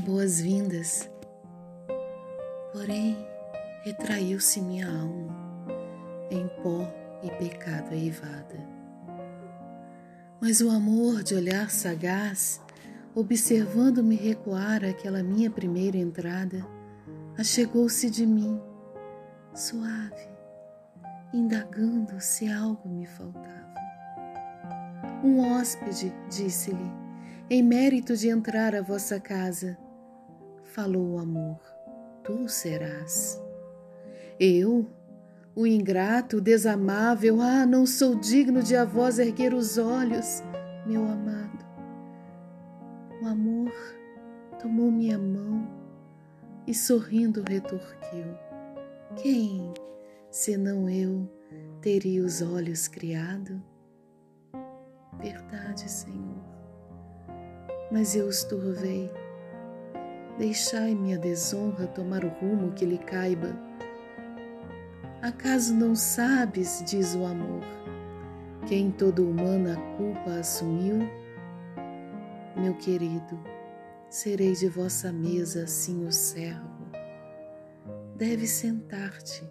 boas-vindas. Porém, retraiu-se minha alma em pó e pecado eivada. Mas o amor de olhar sagaz, observando-me recuar aquela minha primeira entrada, achegou-se de mim, suave, indagando se algo me faltava. Um hóspede, disse-lhe, em mérito de entrar à vossa casa, falou o amor, tu serás. Eu, o ingrato, o desamável, ah, não sou digno de a vós erguer os olhos, meu amado. O amor tomou minha mão e sorrindo retorquiu: Quem, senão eu, teria os olhos criado? Verdade, Senhor, mas eu os turvei. Deixai-me a desonra tomar o rumo que lhe caiba. Acaso não sabes, diz o amor, quem toda humana culpa assumiu? Meu querido, serei de vossa mesa assim o servo. Deve sentar-te,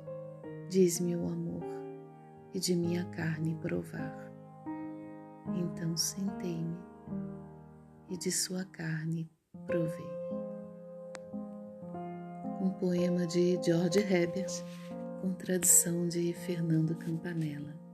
diz-me o amor, e de minha carne provar. Então sentei-me de sua carne provei. Um poema de George Herbert, com tradução de Fernando Campanella.